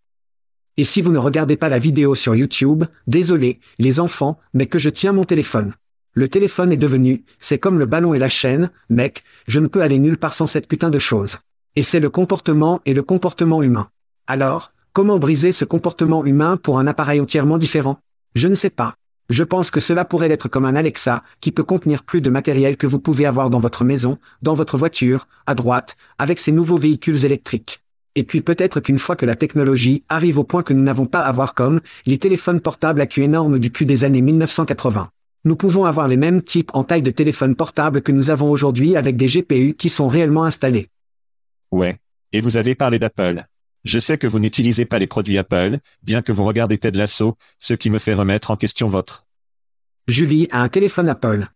Et si vous ne regardez pas la vidéo sur YouTube, désolé, les enfants, mais que je tiens mon téléphone. Le téléphone est devenu, c'est comme le ballon et la chaîne, mec, je ne peux aller nulle part sans cette putain de chose. Et c'est le comportement et le comportement humain. Alors, comment briser ce comportement humain pour un appareil entièrement différent? Je ne sais pas. Je pense que cela pourrait être comme un Alexa, qui peut contenir plus de matériel que vous pouvez avoir dans votre maison, dans votre voiture, à droite, avec ces nouveaux véhicules électriques. Et puis peut-être qu'une fois que la technologie arrive au point que nous n'avons pas à voir comme les téléphones portables à queue énorme du cul des années 1980. Nous pouvons avoir les mêmes types en taille de téléphone portable que nous avons aujourd'hui avec des GPU qui sont réellement installés. Ouais. Et vous avez parlé d'Apple. Je sais que vous n'utilisez pas les produits Apple, bien que vous regardez Ted Lasso, ce qui me fait remettre en question votre. Julie a un téléphone Apple.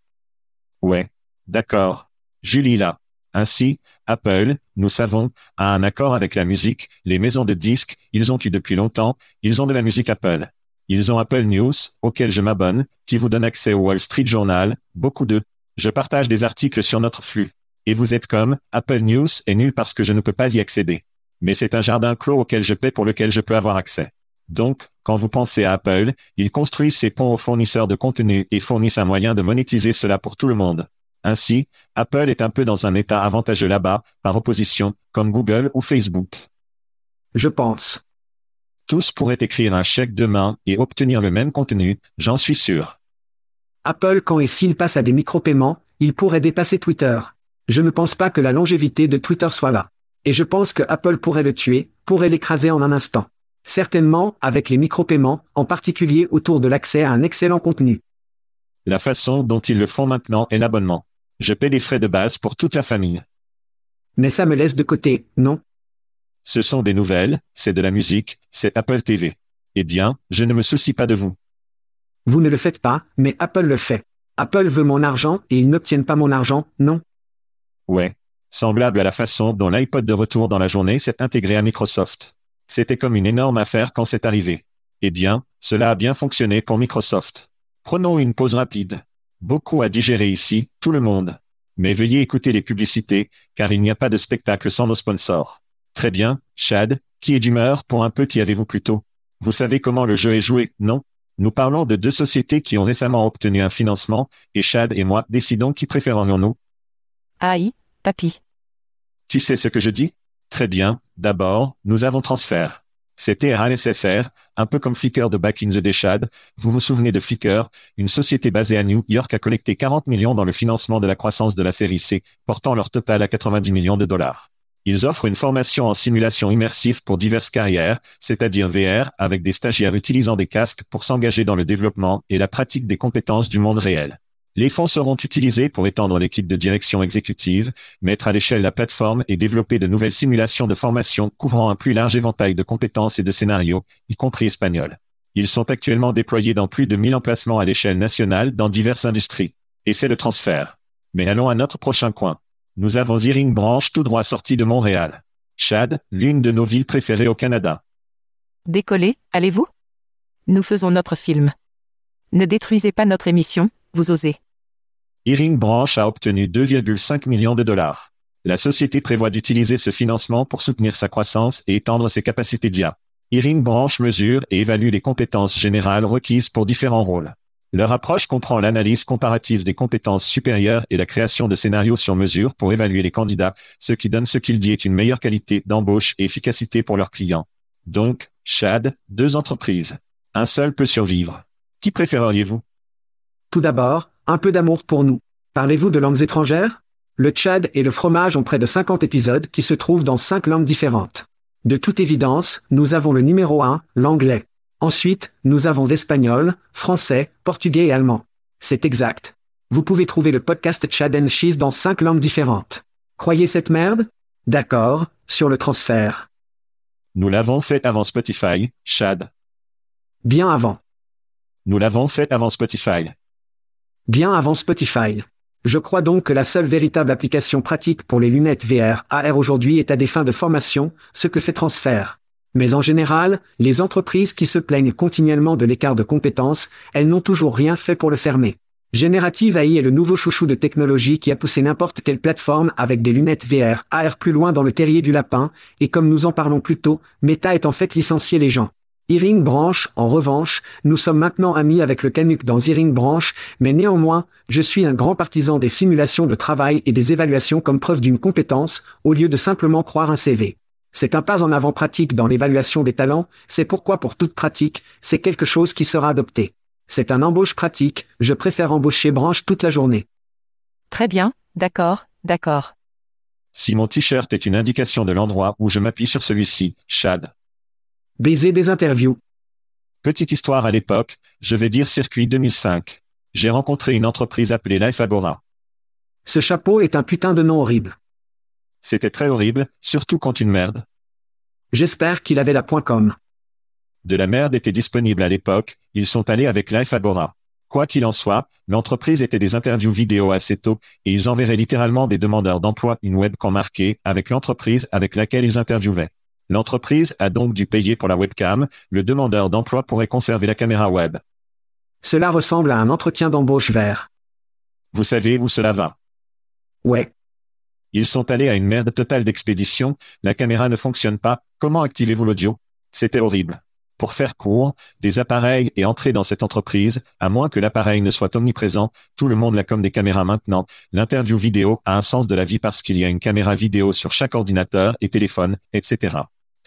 Ouais. D'accord. Julie là. Ainsi, Apple, nous savons, a un accord avec la musique, les maisons de disques, ils ont eu depuis longtemps, ils ont de la musique Apple. Ils ont Apple News, auquel je m'abonne, qui vous donne accès au Wall Street Journal, beaucoup de. Je partage des articles sur notre flux. Et vous êtes comme, Apple News est nul parce que je ne peux pas y accéder. Mais c'est un jardin clos auquel je paie pour lequel je peux avoir accès. Donc, quand vous pensez à Apple, ils construisent ces ponts aux fournisseurs de contenu et fournissent un moyen de monétiser cela pour tout le monde. Ainsi, Apple est un peu dans un état avantageux là-bas, par opposition, comme Google ou Facebook. Je pense. Tous pourraient écrire un chèque demain et obtenir le même contenu, j'en suis sûr. Apple quand et s'il passe à des micro-paiements, il pourrait dépasser Twitter. Je ne pense pas que la longévité de Twitter soit là. Et je pense que Apple pourrait le tuer, pourrait l'écraser en un instant. Certainement, avec les micro-paiements, en particulier autour de l'accès à un excellent contenu. La façon dont ils le font maintenant est l'abonnement. Je paie des frais de base pour toute la famille. Mais ça me laisse de côté, non? Ce sont des nouvelles, c'est de la musique, c'est Apple TV. Eh bien, je ne me soucie pas de vous. Vous ne le faites pas, mais Apple le fait. Apple veut mon argent et ils n'obtiennent pas mon argent, non? Ouais. Semblable à la façon dont l'iPod de retour dans la journée s'est intégré à Microsoft. C'était comme une énorme affaire quand c'est arrivé. Eh bien, cela a bien fonctionné pour Microsoft. Prenons une pause rapide. Beaucoup à digérer ici, tout le monde. Mais veuillez écouter les publicités, car il n'y a pas de spectacle sans nos sponsors. Très bien, Chad, qui est d'humeur pour un peu qui avez-vous plutôt? Vous savez comment le jeu est joué, non? Nous parlons de deux sociétés qui ont récemment obtenu un financement, et Chad et moi décidons qui préférerions-nous Aïe, papy. Tu sais ce que je dis? Très bien. D'abord, nous avons transfert. C'était RASFR, un peu comme Flickr de Back in the Day Chad. Vous vous souvenez de Flickr Une société basée à New York a collecté 40 millions dans le financement de la croissance de la série C, portant leur total à 90 millions de dollars. Ils offrent une formation en simulation immersive pour diverses carrières, c'est-à-dire VR, avec des stagiaires utilisant des casques pour s'engager dans le développement et la pratique des compétences du monde réel. Les fonds seront utilisés pour étendre l'équipe de direction exécutive, mettre à l'échelle la plateforme et développer de nouvelles simulations de formation couvrant un plus large éventail de compétences et de scénarios, y compris espagnol. Ils sont actuellement déployés dans plus de 1000 emplacements à l'échelle nationale dans diverses industries. Et c'est le transfert. Mais allons à notre prochain coin. Nous avons Iring Branch tout droit sorti de Montréal. Chad, l'une de nos villes préférées au Canada. Décollez, allez-vous? Nous faisons notre film. Ne détruisez pas notre émission, vous osez. Earing Branch a obtenu 2,5 millions de dollars. La société prévoit d'utiliser ce financement pour soutenir sa croissance et étendre ses capacités d'IA. Earing Branch mesure et évalue les compétences générales requises pour différents rôles. Leur approche comprend l'analyse comparative des compétences supérieures et la création de scénarios sur mesure pour évaluer les candidats, ce qui donne ce qu'il dit est une meilleure qualité d'embauche et efficacité pour leurs clients. Donc, Chad, deux entreprises. Un seul peut survivre. Qui préféreriez-vous? Tout d'abord, un peu d'amour pour nous. Parlez-vous de langues étrangères? Le Tchad et le fromage ont près de 50 épisodes qui se trouvent dans cinq langues différentes. De toute évidence, nous avons le numéro 1, l'anglais. Ensuite, nous avons l'espagnol, français, portugais et allemand. C'est exact. Vous pouvez trouver le podcast Chad and Cheese dans cinq langues différentes. Croyez cette merde? D'accord, sur le transfert. Nous l'avons fait avant Spotify, Chad. Bien avant. Nous l'avons fait avant Spotify. Bien avant Spotify. Je crois donc que la seule véritable application pratique pour les lunettes VR AR aujourd'hui est à des fins de formation, ce que fait Transfert. Mais en général, les entreprises qui se plaignent continuellement de l'écart de compétences, elles n'ont toujours rien fait pour le fermer. Générative AI est le nouveau chouchou de technologie qui a poussé n'importe quelle plateforme avec des lunettes VR AR plus loin dans le terrier du lapin, et comme nous en parlons plus tôt, Meta est en fait licencié les gens. Earing Branch, en revanche, nous sommes maintenant amis avec le Canuck dans Earing Branch, mais néanmoins, je suis un grand partisan des simulations de travail et des évaluations comme preuve d'une compétence, au lieu de simplement croire un CV. C'est un pas en avant pratique dans l'évaluation des talents, c'est pourquoi pour toute pratique, c'est quelque chose qui sera adopté. C'est un embauche pratique, je préfère embaucher branche toute la journée. Très bien, d'accord, d'accord. Si mon t-shirt est une indication de l'endroit où je m'appuie sur celui-ci, Chad. Baiser des interviews. Petite histoire à l'époque, je vais dire circuit 2005. J'ai rencontré une entreprise appelée Life Agora. Ce chapeau est un putain de nom horrible. C'était très horrible, surtout quand une merde. J'espère qu'il avait la .com. De la merde était disponible à l'époque, ils sont allés avec Life Agora. Quoi qu'il en soit, l'entreprise était des interviews vidéo assez tôt, et ils enverraient littéralement des demandeurs d'emploi une webcam marquée avec l'entreprise avec laquelle ils interviewaient. L'entreprise a donc dû payer pour la webcam, le demandeur d'emploi pourrait conserver la caméra web. Cela ressemble à un entretien d'embauche vert. Vous savez où cela va. Ouais. Ils sont allés à une merde totale d'expédition, la caméra ne fonctionne pas, comment activez-vous l'audio? C'était horrible. Pour faire court, des appareils et entrer dans cette entreprise, à moins que l'appareil ne soit omniprésent, tout le monde l'a comme des caméras maintenant. L'interview vidéo a un sens de la vie parce qu'il y a une caméra vidéo sur chaque ordinateur et téléphone, etc.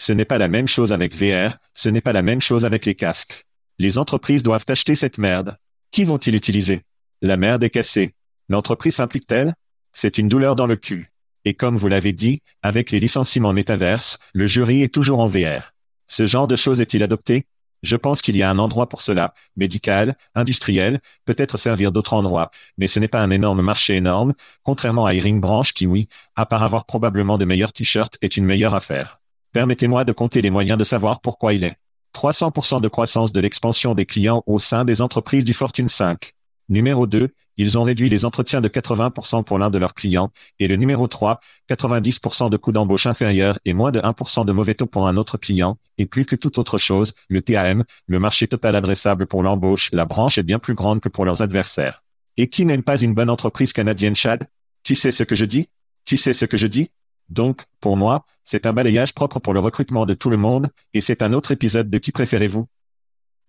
Ce n'est pas la même chose avec VR, ce n'est pas la même chose avec les casques. Les entreprises doivent acheter cette merde. Qui vont-ils utiliser? La merde est cassée. L'entreprise s'implique-t-elle? C'est une douleur dans le cul. Et comme vous l'avez dit, avec les licenciements métaverses, le jury est toujours en VR. Ce genre de choses est-il adopté? Je pense qu'il y a un endroit pour cela, médical, industriel, peut-être servir d'autres endroits, mais ce n'est pas un énorme marché énorme, contrairement à Earing Branch qui oui, à part avoir probablement de meilleurs t-shirts, est une meilleure affaire. Permettez-moi de compter les moyens de savoir pourquoi il est. 300% de croissance de l'expansion des clients au sein des entreprises du Fortune 5. Numéro 2, ils ont réduit les entretiens de 80% pour l'un de leurs clients. Et le numéro 3, 90% de coûts d'embauche inférieurs et moins de 1% de mauvais taux pour un autre client. Et plus que toute autre chose, le TAM, le marché total adressable pour l'embauche, la branche est bien plus grande que pour leurs adversaires. Et qui n'aime pas une bonne entreprise canadienne Chad? Tu sais ce que je dis? Tu sais ce que je dis? Donc, pour moi, c'est un balayage propre pour le recrutement de tout le monde, et c'est un autre épisode de Qui préférez-vous?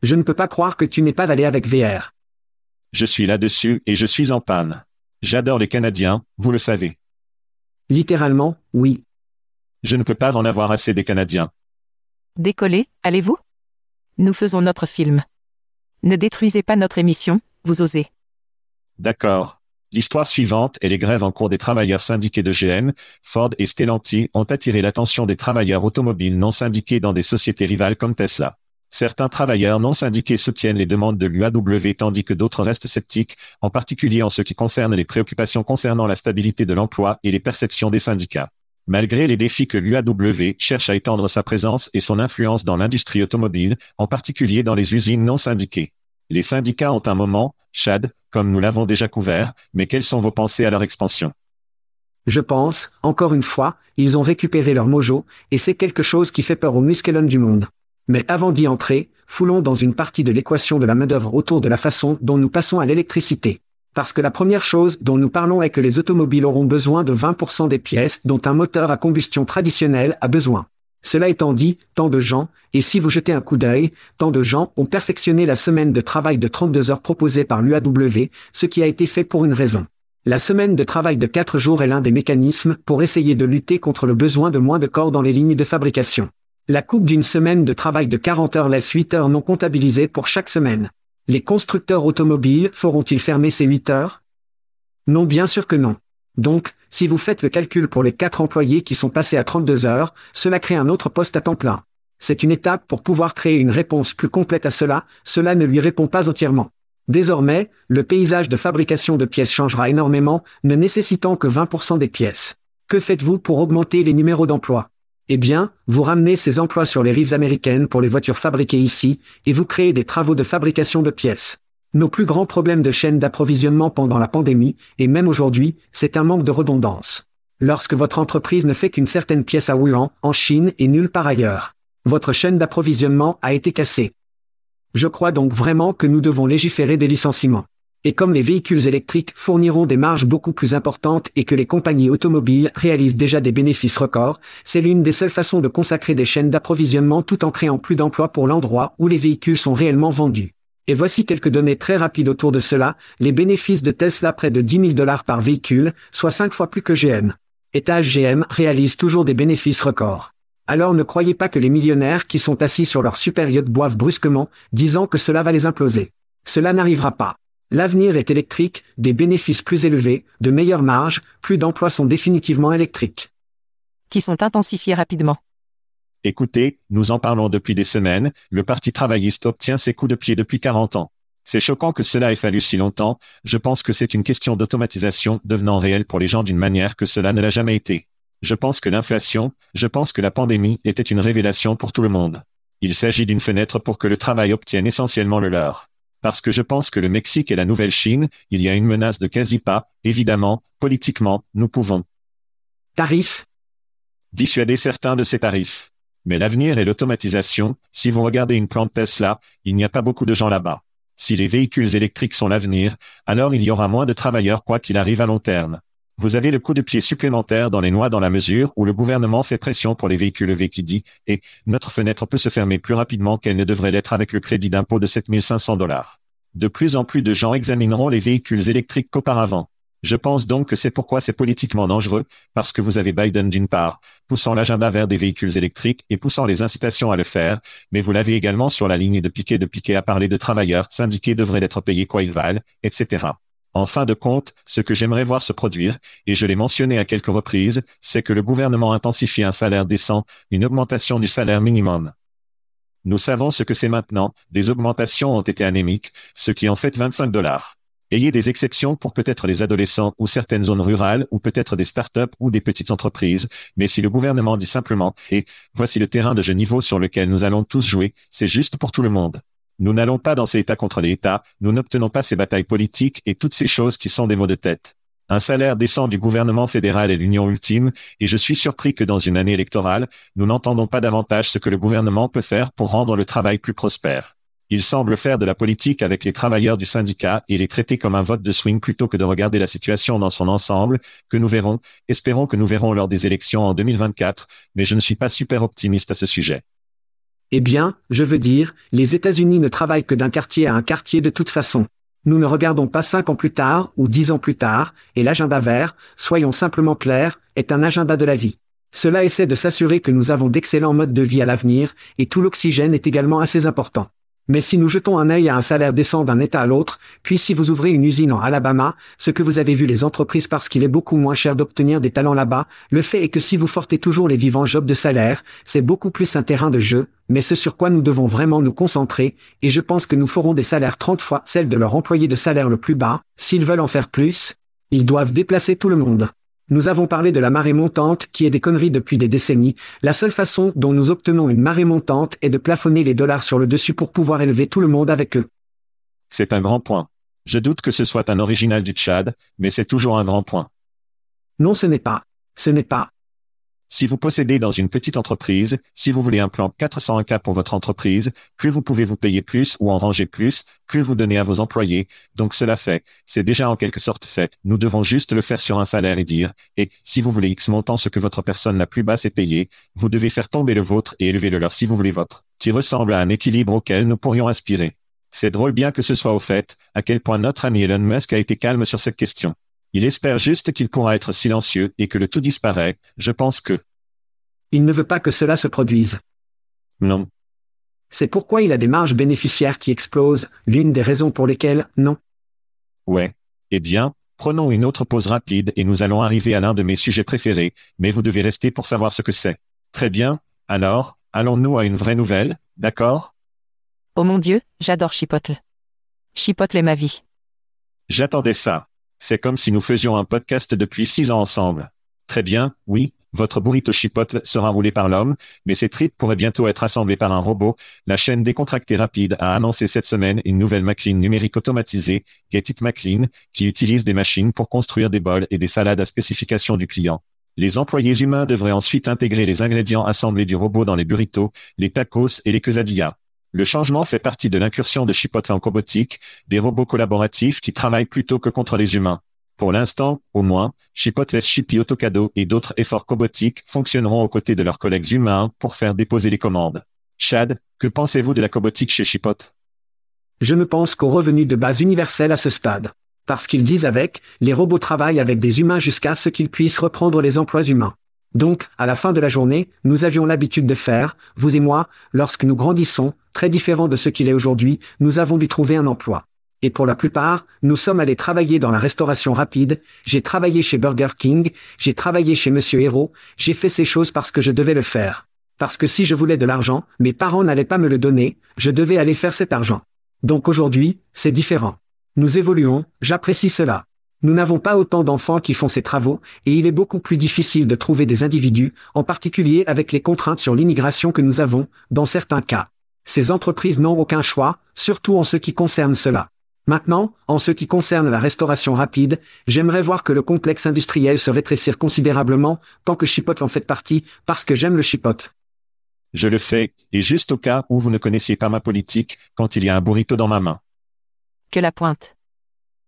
Je ne peux pas croire que tu n'es pas allé avec VR. Je suis là-dessus et je suis en panne. J'adore les Canadiens, vous le savez. Littéralement, oui. Je ne peux pas en avoir assez des Canadiens. Décollez, allez-vous? Nous faisons notre film. Ne détruisez pas notre émission, vous osez. D'accord. L'histoire suivante et les grèves en cours des travailleurs syndiqués de GM, Ford et Stellantis ont attiré l'attention des travailleurs automobiles non syndiqués dans des sociétés rivales comme Tesla. Certains travailleurs non syndiqués soutiennent les demandes de l'UAW tandis que d'autres restent sceptiques, en particulier en ce qui concerne les préoccupations concernant la stabilité de l'emploi et les perceptions des syndicats. Malgré les défis que l'UAW cherche à étendre sa présence et son influence dans l'industrie automobile, en particulier dans les usines non syndiquées. Les syndicats ont un moment, Chad, comme nous l'avons déjà couvert, mais quelles sont vos pensées à leur expansion? Je pense, encore une fois, ils ont récupéré leur mojo, et c'est quelque chose qui fait peur aux muskelons du monde. Mais avant d'y entrer, foulons dans une partie de l'équation de la main-d'œuvre autour de la façon dont nous passons à l'électricité. Parce que la première chose dont nous parlons est que les automobiles auront besoin de 20% des pièces dont un moteur à combustion traditionnel a besoin. Cela étant dit, tant de gens, et si vous jetez un coup d'œil, tant de gens ont perfectionné la semaine de travail de 32 heures proposée par l'UAW, ce qui a été fait pour une raison. La semaine de travail de 4 jours est l'un des mécanismes pour essayer de lutter contre le besoin de moins de corps dans les lignes de fabrication. La coupe d'une semaine de travail de 40 heures laisse 8 heures non comptabilisées pour chaque semaine. Les constructeurs automobiles feront-ils fermer ces 8 heures? Non bien sûr que non. Donc, si vous faites le calcul pour les 4 employés qui sont passés à 32 heures, cela crée un autre poste à temps plein. C'est une étape pour pouvoir créer une réponse plus complète à cela, cela ne lui répond pas entièrement. Désormais, le paysage de fabrication de pièces changera énormément, ne nécessitant que 20% des pièces. Que faites-vous pour augmenter les numéros d'emploi Eh bien, vous ramenez ces emplois sur les rives américaines pour les voitures fabriquées ici, et vous créez des travaux de fabrication de pièces. Nos plus grands problèmes de chaîne d'approvisionnement pendant la pandémie, et même aujourd'hui, c'est un manque de redondance. Lorsque votre entreprise ne fait qu'une certaine pièce à Wuhan, en Chine et nulle part ailleurs, votre chaîne d'approvisionnement a été cassée. Je crois donc vraiment que nous devons légiférer des licenciements. Et comme les véhicules électriques fourniront des marges beaucoup plus importantes et que les compagnies automobiles réalisent déjà des bénéfices records, c'est l'une des seules façons de consacrer des chaînes d'approvisionnement tout en créant plus d'emplois pour l'endroit où les véhicules sont réellement vendus. Et voici quelques données très rapides autour de cela, les bénéfices de Tesla près de 10 000 dollars par véhicule, soit 5 fois plus que GM. Étage GM réalise toujours des bénéfices records. Alors ne croyez pas que les millionnaires qui sont assis sur leur super boivent brusquement, disant que cela va les imploser. Cela n'arrivera pas. L'avenir est électrique, des bénéfices plus élevés, de meilleures marges, plus d'emplois sont définitivement électriques. Qui sont intensifiés rapidement. Écoutez, nous en parlons depuis des semaines, le Parti travailliste obtient ses coups de pied depuis 40 ans. C'est choquant que cela ait fallu si longtemps, je pense que c'est une question d'automatisation devenant réelle pour les gens d'une manière que cela ne l'a jamais été. Je pense que l'inflation, je pense que la pandémie était une révélation pour tout le monde. Il s'agit d'une fenêtre pour que le travail obtienne essentiellement le leur. Parce que je pense que le Mexique et la Nouvelle-Chine, il y a une menace de quasi pas, évidemment, politiquement, nous pouvons. Tarifs Dissuader certains de ces tarifs. Mais l'avenir est l'automatisation, si vous regardez une plante Tesla, il n'y a pas beaucoup de gens là-bas. Si les véhicules électriques sont l'avenir, alors il y aura moins de travailleurs quoi qu'il arrive à long terme. Vous avez le coup de pied supplémentaire dans les noix dans la mesure où le gouvernement fait pression pour les véhicules VQD, et notre fenêtre peut se fermer plus rapidement qu'elle ne devrait l'être avec le crédit d'impôt de 7500 dollars. De plus en plus de gens examineront les véhicules électriques qu'auparavant. Je pense donc que c'est pourquoi c'est politiquement dangereux, parce que vous avez Biden d'une part, poussant l'agenda vers des véhicules électriques et poussant les incitations à le faire, mais vous l'avez également sur la ligne de piquet de piquet à parler de travailleurs syndiqués devraient être payés quoi ils valent, etc. En fin de compte, ce que j'aimerais voir se produire, et je l'ai mentionné à quelques reprises, c'est que le gouvernement intensifie un salaire décent, une augmentation du salaire minimum. Nous savons ce que c'est maintenant, des augmentations ont été anémiques, ce qui en fait 25 dollars. Ayez des exceptions pour peut-être les adolescents ou certaines zones rurales ou peut-être des startups ou des petites entreprises, mais si le gouvernement dit simplement, et voici le terrain de jeu niveau sur lequel nous allons tous jouer, c'est juste pour tout le monde. Nous n'allons pas dans ces États contre les États, nous n'obtenons pas ces batailles politiques et toutes ces choses qui sont des mots de tête. Un salaire décent du gouvernement fédéral est l'union ultime, et je suis surpris que dans une année électorale, nous n'entendons pas davantage ce que le gouvernement peut faire pour rendre le travail plus prospère. Il semble faire de la politique avec les travailleurs du syndicat et les traiter comme un vote de swing plutôt que de regarder la situation dans son ensemble, que nous verrons, espérons que nous verrons lors des élections en 2024, mais je ne suis pas super optimiste à ce sujet. Eh bien, je veux dire, les États-Unis ne travaillent que d'un quartier à un quartier de toute façon. Nous ne regardons pas cinq ans plus tard ou dix ans plus tard, et l'agenda vert, soyons simplement clairs, est un agenda de la vie. Cela essaie de s'assurer que nous avons d'excellents modes de vie à l'avenir, et tout l'oxygène est également assez important. Mais si nous jetons un œil à un salaire décent d'un État à l'autre, puis si vous ouvrez une usine en Alabama, ce que vous avez vu les entreprises parce qu'il est beaucoup moins cher d'obtenir des talents là-bas, le fait est que si vous fortez toujours les vivants jobs de salaire, c'est beaucoup plus un terrain de jeu, mais ce sur quoi nous devons vraiment nous concentrer, et je pense que nous ferons des salaires 30 fois celles de leurs employés de salaire le plus bas, s'ils veulent en faire plus, ils doivent déplacer tout le monde. Nous avons parlé de la marée montante qui est des conneries depuis des décennies. La seule façon dont nous obtenons une marée montante est de plafonner les dollars sur le dessus pour pouvoir élever tout le monde avec eux. C'est un grand point. Je doute que ce soit un original du Tchad, mais c'est toujours un grand point. Non ce n'est pas. Ce n'est pas. Si vous possédez dans une petite entreprise, si vous voulez un plan 401K pour votre entreprise, plus vous pouvez vous payer plus ou en ranger plus, plus vous donnez à vos employés. Donc cela fait, c'est déjà en quelque sorte fait. Nous devons juste le faire sur un salaire et dire, et si vous voulez X montant ce que votre personne la plus basse est payée, vous devez faire tomber le vôtre et élever le leur si vous voulez votre, qui ressemble à un équilibre auquel nous pourrions aspirer. C'est drôle bien que ce soit au fait, à quel point notre ami Elon Musk a été calme sur cette question. Il espère juste qu'il pourra être silencieux et que le tout disparaît. Je pense que... Il ne veut pas que cela se produise. Non. C'est pourquoi il a des marges bénéficiaires qui explosent, l'une des raisons pour lesquelles, non. Ouais. Eh bien, prenons une autre pause rapide et nous allons arriver à l'un de mes sujets préférés, mais vous devez rester pour savoir ce que c'est. Très bien. Alors, allons-nous à une vraie nouvelle, d'accord? Oh mon Dieu, j'adore Chipotle. Chipotle est ma vie. J'attendais ça. C'est comme si nous faisions un podcast depuis six ans ensemble. Très bien, oui, votre burrito chipotle sera roulé par l'homme, mais ces tripes pourraient bientôt être assemblées par un robot. La chaîne décontractée rapide a annoncé cette semaine une nouvelle machine numérique automatisée, Get It Machine, qui utilise des machines pour construire des bols et des salades à spécification du client. Les employés humains devraient ensuite intégrer les ingrédients assemblés du robot dans les burritos, les tacos et les quesadillas. Le changement fait partie de l'incursion de Chipotle en cobotique, des robots collaboratifs qui travaillent plutôt que contre les humains. Pour l'instant, au moins, Chipotle Chippy Autocado et d'autres efforts cobotiques fonctionneront aux côtés de leurs collègues humains pour faire déposer les commandes. Chad, que pensez-vous de la cobotique chez Chipotle? Je ne pense qu'au revenu de base universel à ce stade. Parce qu'ils disent avec, les robots travaillent avec des humains jusqu'à ce qu'ils puissent reprendre les emplois humains. Donc, à la fin de la journée, nous avions l'habitude de faire, vous et moi, lorsque nous grandissons, très différent de ce qu'il est aujourd'hui, nous avons dû trouver un emploi. Et pour la plupart, nous sommes allés travailler dans la restauration rapide, j'ai travaillé chez Burger King, j'ai travaillé chez Monsieur Hero, j'ai fait ces choses parce que je devais le faire. Parce que si je voulais de l'argent, mes parents n'allaient pas me le donner, je devais aller faire cet argent. Donc aujourd'hui, c'est différent. Nous évoluons, j'apprécie cela. Nous n'avons pas autant d'enfants qui font ces travaux, et il est beaucoup plus difficile de trouver des individus, en particulier avec les contraintes sur l'immigration que nous avons, dans certains cas. Ces entreprises n'ont aucun choix, surtout en ce qui concerne cela. Maintenant, en ce qui concerne la restauration rapide, j'aimerais voir que le complexe industriel se rétrécir considérablement, tant que Chipotle en fait partie, parce que j'aime le Chipotle. Je le fais, et juste au cas où vous ne connaissiez pas ma politique, quand il y a un burrito dans ma main. Que la pointe.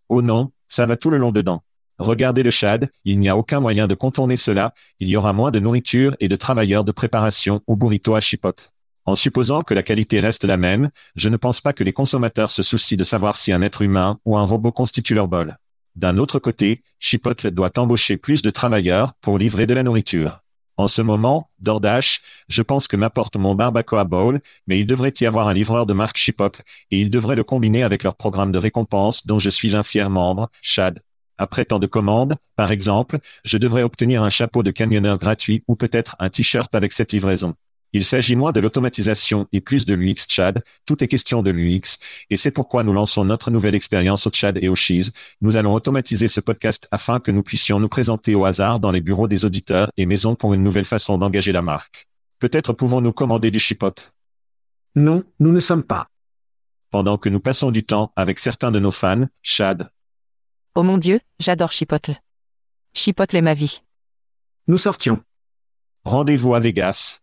Oh non, ça va tout le long dedans. Regardez le Chad, il n'y a aucun moyen de contourner cela, il y aura moins de nourriture et de travailleurs de préparation au burrito à chipote. En supposant que la qualité reste la même, je ne pense pas que les consommateurs se soucient de savoir si un être humain ou un robot constitue leur bol. D'un autre côté, Chipotle doit embaucher plus de travailleurs pour livrer de la nourriture. En ce moment, DoorDash, je pense que m'apporte mon barbacoa bowl, mais il devrait y avoir un livreur de marque Chipotle, et il devrait le combiner avec leur programme de récompense dont je suis un fier membre, Chad. Après tant de commandes, par exemple, je devrais obtenir un chapeau de camionneur gratuit ou peut-être un t-shirt avec cette livraison. Il s'agit moins de l'automatisation et plus de l'UX Chad, tout est question de l'UX, et c'est pourquoi nous lançons notre nouvelle expérience au Chad et au Cheese. Nous allons automatiser ce podcast afin que nous puissions nous présenter au hasard dans les bureaux des auditeurs et maisons pour une nouvelle façon d'engager la marque. Peut-être pouvons-nous commander du chipote. Non, nous ne sommes pas. Pendant que nous passons du temps avec certains de nos fans, Chad. Oh mon Dieu, j'adore Chipotle. Chipotle est ma vie. Nous sortions. Rendez-vous à Vegas.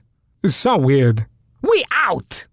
It's so weird. We out!